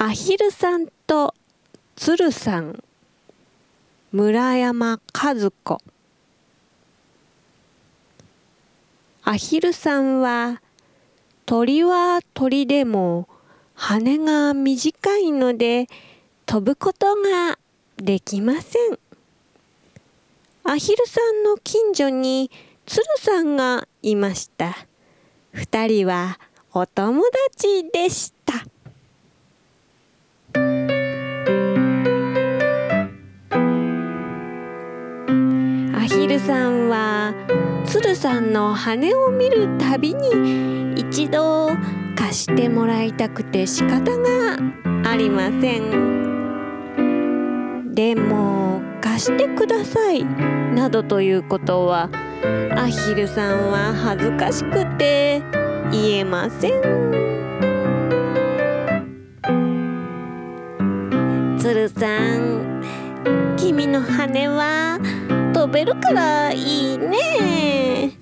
アヒルさんと鶴さん村山和子。アヒルさんは鳥は鳥でも羽が短いので飛ぶことができません。アヒルさんの近所に鶴さんがいました。二人はお友達でした。ルさんは鶴さんの羽を見るたびに一度貸してもらいたくて仕方がありません。でも貸してくださいなどということはアヒルさんは恥ずかしくて言えません。鶴さん君の羽は飛べるからいいね。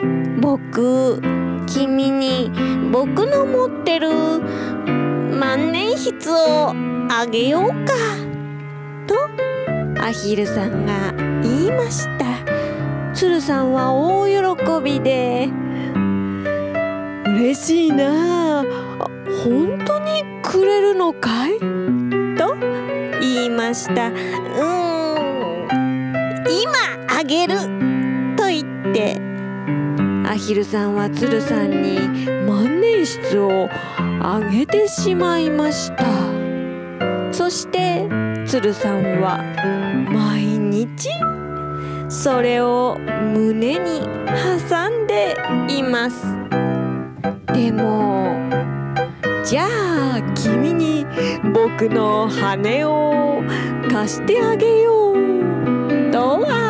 僕君に僕の持ってる万年筆をあげようか。とアヒルさんが言いました。鶴さんは大喜びで。嬉しいな。あ本当にくれるのかい？と言いました。うん。げる。と言ってアヒルさんは鶴さんに万年筆をあげてしまいました。そして鶴さんは毎日それを胸に挟んでいます。でもじゃあ君に僕の羽を貸してあげよう。とは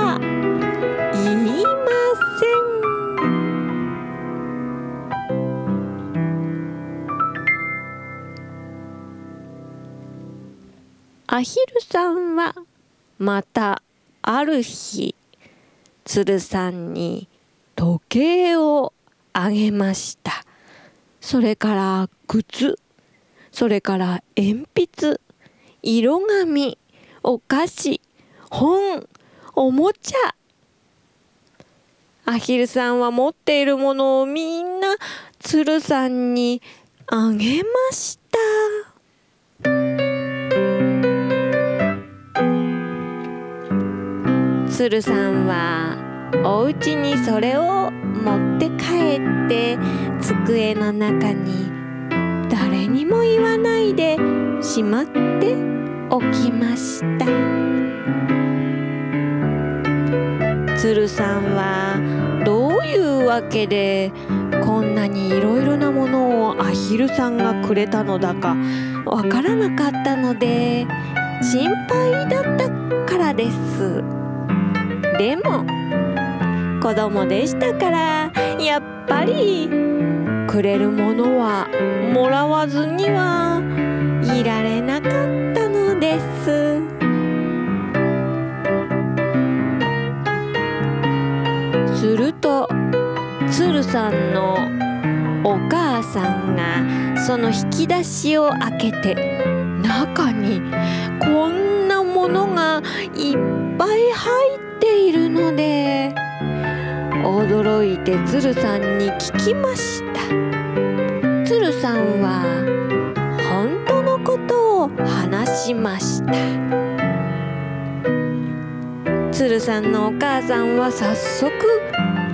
アヒルさんはまたある日鶴さんに時計をあげました。それから靴それから鉛筆色紙お菓子本おもちゃ。アヒルさんは持っているものをみんな鶴さんにあげました。鶴さんはお家にそれを持って帰って机の中に誰にも言わないでしまっておきました。鶴さんはどういうわけでこんなにいろいろなものをアヒルさんがくれたのだかわからなかったので心配だったからです。でも子供でしたからやっぱりくれるものはもらわずにはいられなかったのです。すると鶴さんのお母さんがその引き出しを開けて中に驚いて鶴さんに聞きました。鶴さんは本当のことを話しました。鶴さんのお母さんは早速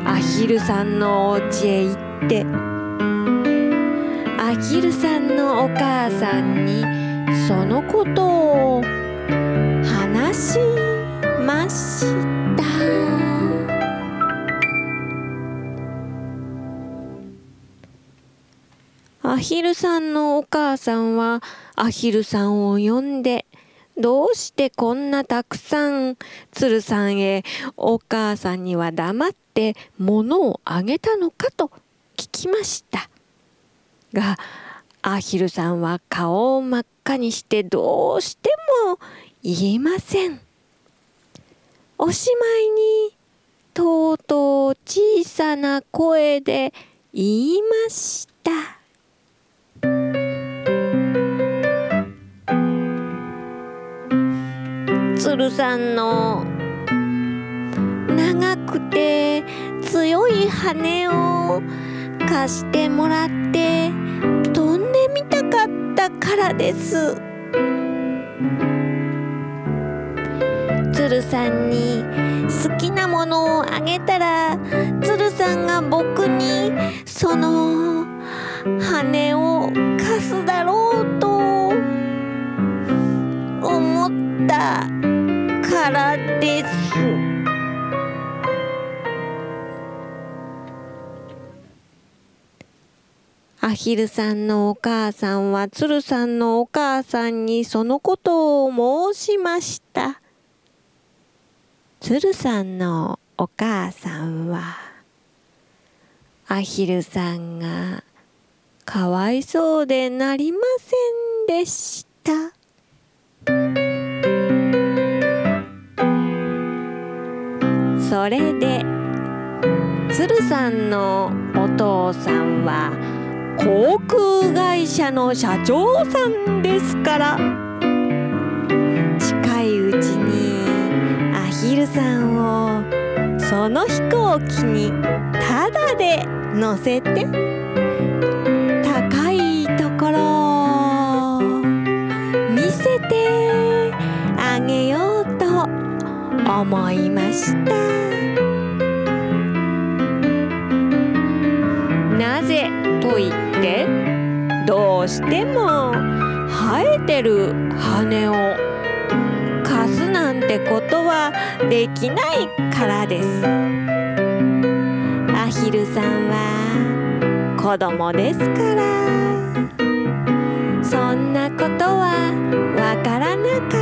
アヒルさんのお家へ行ってアヒルさんのお母さんにそのことを話しました。アヒルさんのお母さんはアヒルさんを呼んでどうしてこんなたくさん鶴さんへお母さんには黙って物をあげたのかと聞きました。がアヒルさんは顔を真っ赤にしてどうしても言えません。おしまいにとうとう小さな声で言いました。鶴さんの長くて強い羽を貸してもらって飛んでみたかったからです。鶴さんに好きなものをあげたら鶴さんが僕にその羽を貸すだろうとです。アヒルさんのお母さんは鶴さんのお母さんにそのことを申しました。鶴さんのお母さんはアヒルさんがかわいそうでなりませんでした。それで鶴さんのお父さんは航空会社の社長さんですから近いうちにアヒルさんをその飛行機にタダで乗せて高いところを見せてあげようと思いました。どうしても生えてる羽を貸すなんてことはできないからです。アヒルさんは子供ですからそんなことはわからなかった。